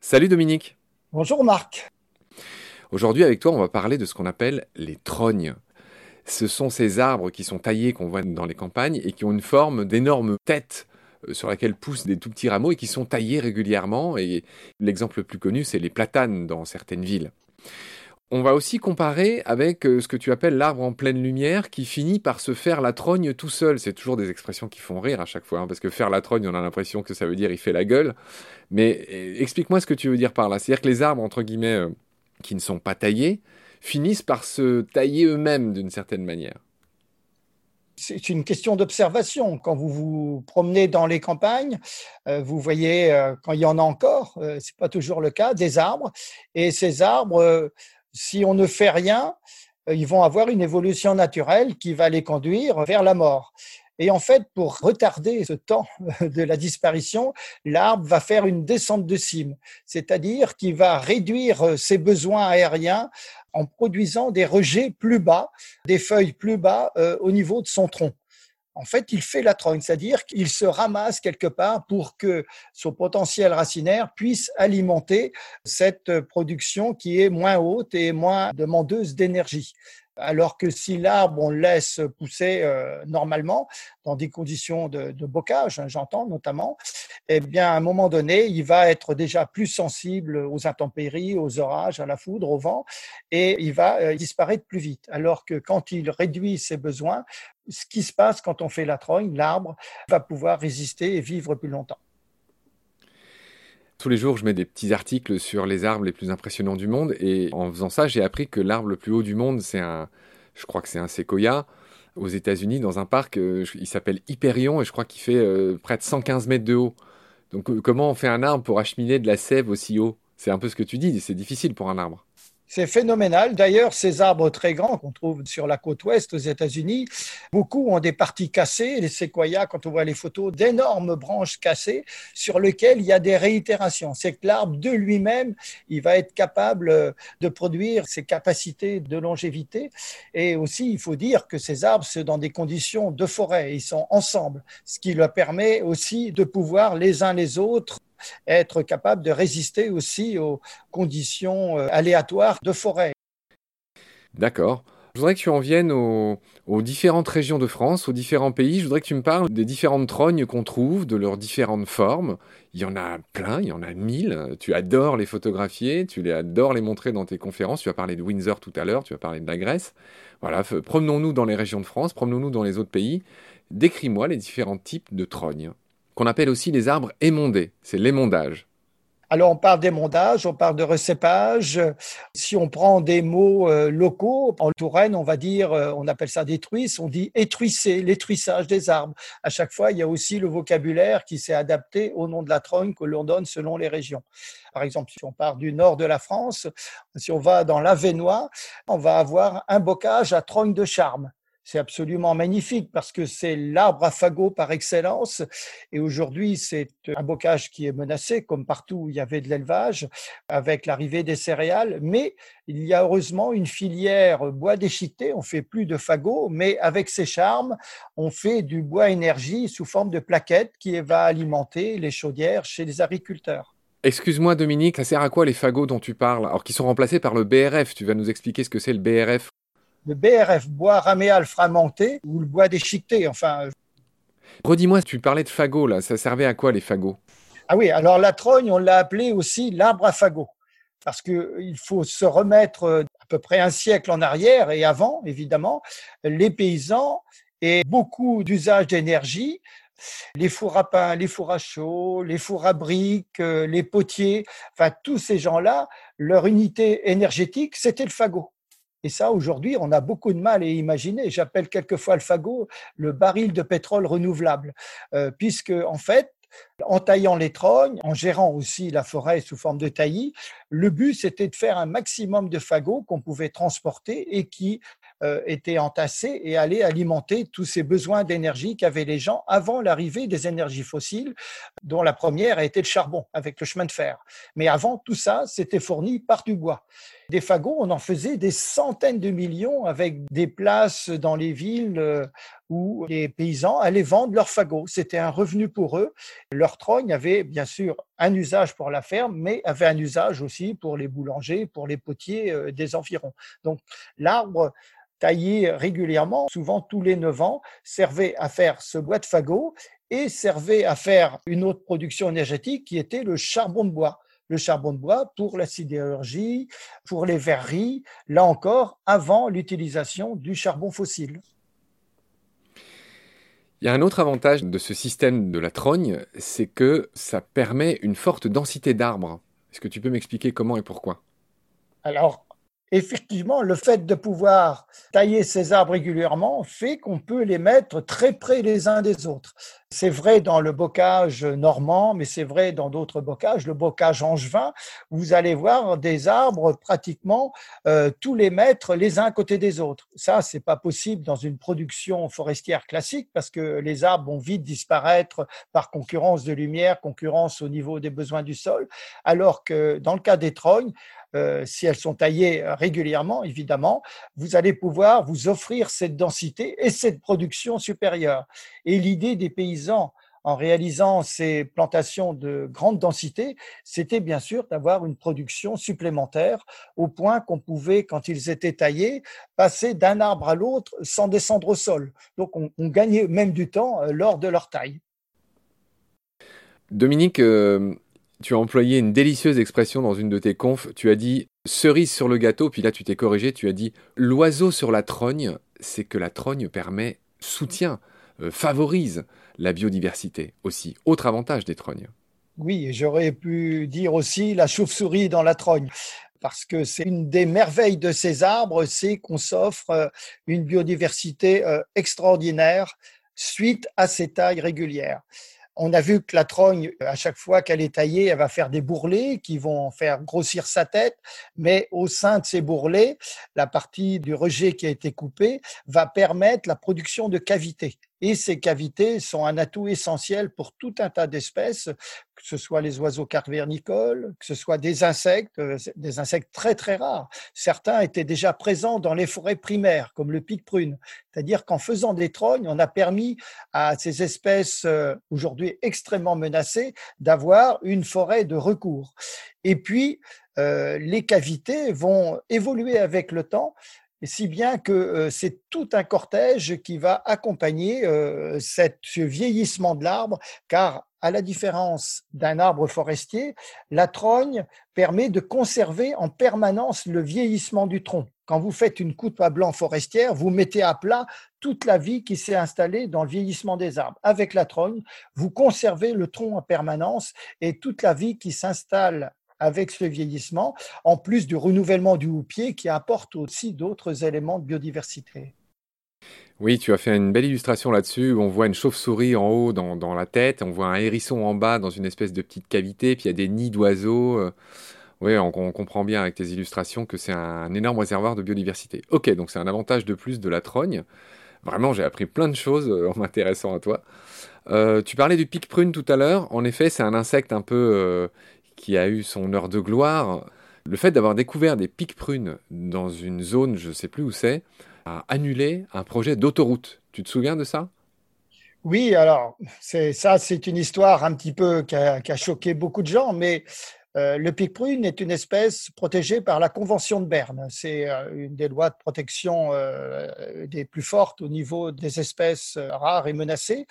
Salut Dominique. Bonjour Marc. Aujourd'hui avec toi on va parler de ce qu'on appelle les trognes. Ce sont ces arbres qui sont taillés qu'on voit dans les campagnes et qui ont une forme d'énorme tête euh, sur laquelle poussent des tout petits rameaux et qui sont taillés régulièrement. Et l'exemple le plus connu, c'est les platanes dans certaines villes. On va aussi comparer avec euh, ce que tu appelles l'arbre en pleine lumière qui finit par se faire la trogne tout seul. C'est toujours des expressions qui font rire à chaque fois, hein, parce que faire la trogne, on a l'impression que ça veut dire il fait la gueule. Mais euh, explique-moi ce que tu veux dire par là. C'est-à-dire que les arbres, entre guillemets, qui ne sont pas taillés, finissent par se tailler eux-mêmes d'une certaine manière. C'est une question d'observation. Quand vous vous promenez dans les campagnes, euh, vous voyez, euh, quand il y en a encore, euh, ce n'est pas toujours le cas, des arbres. Et ces arbres, si on ne fait rien, ils vont avoir une évolution naturelle qui va les conduire vers la mort. Et en fait, pour retarder ce temps de la disparition, l'arbre va faire une descente de cime, c'est-à-dire qu'il va réduire ses besoins aériens en produisant des rejets plus bas, des feuilles plus bas euh, au niveau de son tronc. En fait, il fait la trogne, c'est-à-dire qu'il se ramasse quelque part pour que son potentiel racinaire puisse alimenter cette production qui est moins haute et moins demandeuse d'énergie. Alors que si l'arbre, on le laisse pousser euh, normalement, dans des conditions de, bocage, hein, j'entends notamment, eh bien, à un moment donné, il va être déjà plus sensible aux intempéries, aux orages, à la foudre, au vent, et il va euh, disparaître plus vite. Alors que quand il réduit ses besoins, ce qui se passe quand on fait la trogne, l'arbre va pouvoir résister et vivre plus longtemps. Tous les jours, je mets des petits articles sur les arbres les plus impressionnants du monde. Et en faisant ça, j'ai appris que l'arbre le plus haut du monde, c'est un, je crois que c'est un séquoia aux États-Unis dans un parc. Euh, il s'appelle Hyperion et je crois qu'il fait euh, près de 115 mètres de haut. Donc, euh, comment on fait un arbre pour acheminer de la sève aussi haut? C'est un peu ce que tu dis. C'est difficile pour un arbre. C'est phénoménal. D'ailleurs, ces arbres très grands qu'on trouve sur la côte ouest aux États-Unis, beaucoup ont des parties cassées. Les séquoias, quand on voit les photos, d'énormes branches cassées sur lesquelles il y a des réitérations. C'est que l'arbre de lui-même, il va être capable de produire ses capacités de longévité. Et aussi, il faut dire que ces arbres sont dans des conditions de forêt. Ils sont ensemble, ce qui leur permet aussi de pouvoir les uns les autres être capable de résister aussi aux conditions euh, aléatoires de forêt. D'accord. Je voudrais que tu en viennes aux, différentes régions de France, aux différents pays. Je voudrais que tu me parles des différentes trognes qu'on trouve, de leurs différentes formes. Il y en a plein, il y en a mille. Tu adores les photographier, tu les adores les montrer dans tes conférences. Tu as parlé de Windsor tout à l'heure, tu as parlé de la Grèce. Voilà, promenons-nous dans les régions de France, promenons-nous dans les autres pays. Décris-moi les différents types de trognes qu'on appelle aussi les arbres émondés. C'est l'émondage. Alors, on parle d'émondage, on parle de recépage. Si on prend des mots euh, locaux, en Touraine, on va dire, euh, on appelle ça détruisse, on dit étruisser, l'étruissage des arbres. À chaque fois, il y a aussi le vocabulaire qui s'est adapté au nom de la trogne que l'on donne selon les régions. Par exemple, si on part du nord de la France, si on va dans l'Avenois, on va avoir un bocage à trogne de charme. C'est absolument magnifique parce que c'est l'arbre à fagot par excellence. Et aujourd'hui, c'est un bocage qui est menacé, comme partout où il y avait de l'élevage, avec l'arrivée des céréales. Mais il y a heureusement une filière bois déchiqueté. On fait plus de fagots, mais avec ses charmes, on fait du bois énergie sous forme de plaquettes qui va alimenter les chaudières chez les agriculteurs. Excuse-moi Dominique, ça sert à quoi les fagots dont tu parles Alors qu'ils sont remplacés par le BRF, tu vas nous expliquer ce que c'est le BRF le BRF, bois raméal fragmenté, ou le bois déchiqueté. Enfin. Redis-moi, tu parlais de fagots, là. Ça servait à quoi les fagots? Ah oui, alors la trogne, on l'a appelé aussi l'arbre à fagots. Parce qu'il faut se remettre euh, à peu près un siècle en arrière et avant, évidemment, les paysans et beaucoup d'usages d'énergie les fours à pain, les fours à chaud, les fours à briques, euh, les potiers, enfin tous ces gens-là, leur unité énergétique, c'était le fagot. Et ça, aujourd'hui, on a beaucoup de mal à imaginer. J'appelle quelquefois le fagot le baril de pétrole renouvelable, euh, puisque en fait, en taillant les trognes, en gérant aussi la forêt sous forme de taillis, le but c'était de faire un maximum de fagots qu'on pouvait transporter et qui euh, étaient entassés et allaient alimenter tous ces besoins d'énergie qu'avaient les gens avant l'arrivée des énergies fossiles, dont la première a été le charbon avec le chemin de fer. Mais avant, tout ça, c'était fourni par du bois. Des fagots, on en faisait des centaines de millions avec des places dans les villes euh, où les paysans allaient vendre leurs fagots. C'était un revenu pour eux. Leur trogne avait bien sûr un usage pour la ferme, mais avait un usage aussi pour les boulangers, pour les potiers euh, des environs. Donc l'arbre taillé régulièrement, souvent tous les neuf ans, servait à faire ce bois de fagot et servait à faire une autre production énergétique qui était le charbon de bois. Le charbon de bois pour la sidérurgie, pour les verreries, là encore, avant l'utilisation du charbon fossile. Il y a un autre avantage de ce système de la trogne, c'est que ça permet une forte densité d'arbres. Est-ce que tu peux m'expliquer comment et pourquoi? Alors, effectivement, le fait de pouvoir tailler ces arbres régulièrement fait qu'on peut les mettre très près les uns des autres. C'est vrai dans le bocage normand, mais c'est vrai dans d'autres bocages. Le bocage angevin, vous allez voir des arbres pratiquement euh, tous les mètres les uns à côté des autres. Ça, c'est pas possible dans une production forestière classique parce que les arbres vont vite disparaître par concurrence de lumière, concurrence au niveau des besoins du sol, alors que dans le cas des trognes, euh, si elles sont taillées euh, régulièrement, évidemment, vous allez pouvoir vous offrir cette densité et cette production supérieure. Et l'idée des paysans en réalisant ces plantations de grande densité, c'était bien sûr d'avoir une production supplémentaire au point qu'on pouvait, quand ils étaient taillés, passer d'un arbre à l'autre sans descendre au sol. Donc on, gagnait même du temps euh, lors de leur taille. Dominique, tu as employé une délicieuse expression dans une de tes confs. Tu as dit cerise sur le gâteau, puis là tu t'es corrigé, tu as dit l'oiseau sur la trogne, c'est que la trogne permet, soutient, euh, favorise la biodiversité aussi. Autre avantage des trognes. Oui, j'aurais pu dire aussi la chauve-souris dans la trogne parce que c'est une des merveilles de ces arbres, c'est qu'on s'offre euh, une biodiversité euh, extraordinaire suite à ces tailles régulières. On a vu que la trogne, à chaque fois qu'elle est taillée, elle va faire des bourrelets qui vont faire grossir sa tête, mais au sein de ces bourrelets, la partie du rejet qui a été coupée va permettre la production de cavités. Et ces cavités sont un atout essentiel pour tout un tas d'espèces, que ce soit les oiseaux carvernicoles, que ce soit des insectes, euh, des insectes très très rares. Certains étaient déjà présents dans les forêts primaires, comme le pic prune. C'est-à-dire qu'en faisant des trognes, on a permis à ces espèces euh, aujourd'hui extrêmement menacées d'avoir une forêt de recours. Et puis, euh, les cavités vont évoluer avec le temps si bien que euh, c'est tout un cortège qui va accompagner euh, ce vieillissement de l'arbre, car à la différence d'un arbre forestier, la trogne permet de conserver en permanence le vieillissement du tronc. Quand vous faites une coupe à blanc forestière, vous mettez à plat toute la vie qui s'est installée dans le vieillissement des arbres. Avec la trogne, vous conservez le tronc en permanence et toute la vie qui s'installe avec ce vieillissement, en plus du renouvellement du houppier qui apporte aussi d'autres éléments de biodiversité. Oui, tu as fait une belle illustration là-dessus. On voit une chauve-souris en haut dans, la tête, on voit un hérisson en bas dans une espèce de petite cavité, puis il y a des nids d'oiseaux. Euh. Oui, on, comprend bien avec tes illustrations que c'est un, énorme réservoir de biodiversité. Ok, donc c'est un avantage de plus de la trogne. Vraiment, j'ai appris plein de choses euh, en m'intéressant à toi. Euh, tu parlais du pic prune tout à l'heure. En effet, c'est un insecte un peu qui a eu son heure de gloire. Le fait d'avoir découvert des pics prunes dans une zone, je ne sais plus où c'est, a annulé un projet d'autoroute. Tu te souviens de ça? Oui, alors c'est ça, c'est une histoire un petit peu qui a, choqué beaucoup de gens, mais euh, le pic prune est une espèce protégée par la Convention de Berne. C'est euh, une des lois de protection euh, des plus fortes au niveau des espèces rares et menacées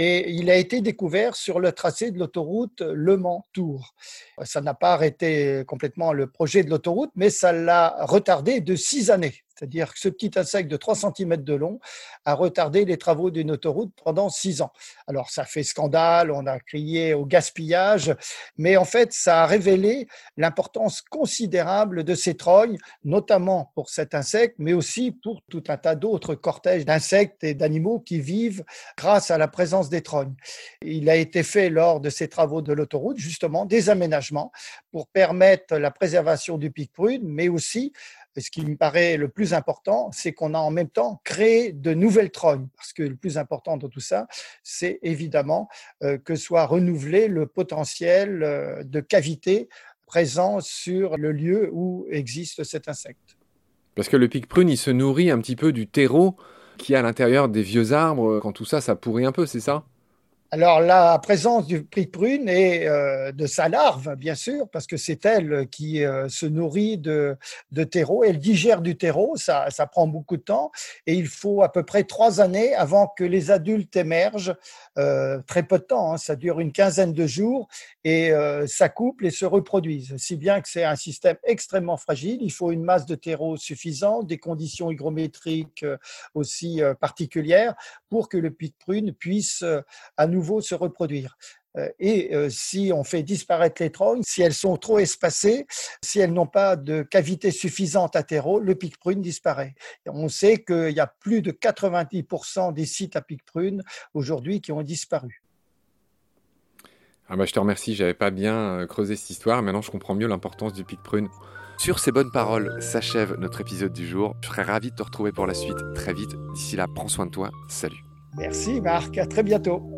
et il a été découvert sur le tracé de l'autoroute Le Mans-Tours. Ça n'a pas arrêté complètement le projet de l'autoroute, mais ça l'a retardé de six années. C'est-à-dire que ce petit insecte de 3 cm de long a retardé les travaux d'une autoroute pendant 6 ans. Alors ça fait scandale, on a crié au gaspillage, mais en fait ça a révélé l'importance considérable de ces trognes, notamment pour cet insecte, mais aussi pour tout un tas d'autres cortèges d'insectes et d'animaux qui vivent grâce à la présence des trognes. Il a été fait lors de ces travaux de l'autoroute justement des aménagements pour permettre la préservation du pic prune, mais aussi ce qui me paraît le plus important, c'est qu'on a en même temps créé de nouvelles trognes, parce que le plus important dans tout ça, c'est évidemment euh, que soit renouvelé le potentiel euh, de cavité présent sur le lieu où existe cet insecte. Parce que le pic-prune, il se nourrit un petit peu du terreau qui est à l'intérieur des vieux arbres. Quand tout ça, ça pourrit un peu, c'est ça? Alors la présence du pic prune et euh, de sa larve, bien sûr, parce que c'est elle qui euh, se nourrit de, de terreau. Elle digère du terreau, ça, ça prend beaucoup de temps, et il faut à peu près trois années avant que les adultes émergent. Euh, très peu de temps, hein, ça dure une quinzaine de jours, et s'accouplent et se reproduisent. Si bien que c'est un système extrêmement fragile, il faut une masse de terreau suffisante, des conditions hygrométriques aussi particulières pour que le pic prune puisse à nouveau nouveau se reproduire. Euh, et euh, si on fait disparaître les trognes, si elles sont trop espacées, si elles n'ont pas de cavité suffisante à terreau, le pic prune disparaît. on sait qu'il y a plus de 90% des sites à pic prune aujourd'hui qui ont disparu. Ah bah je te remercie, j'avais pas bien euh, creusé cette histoire, maintenant je comprends mieux l'importance du pic prune. Sur ces bonnes paroles s'achève notre épisode du jour. Je serais ravi de te retrouver pour la suite très vite. D'ici là, prends soin de toi. Salut. Merci Marc, à très bientôt.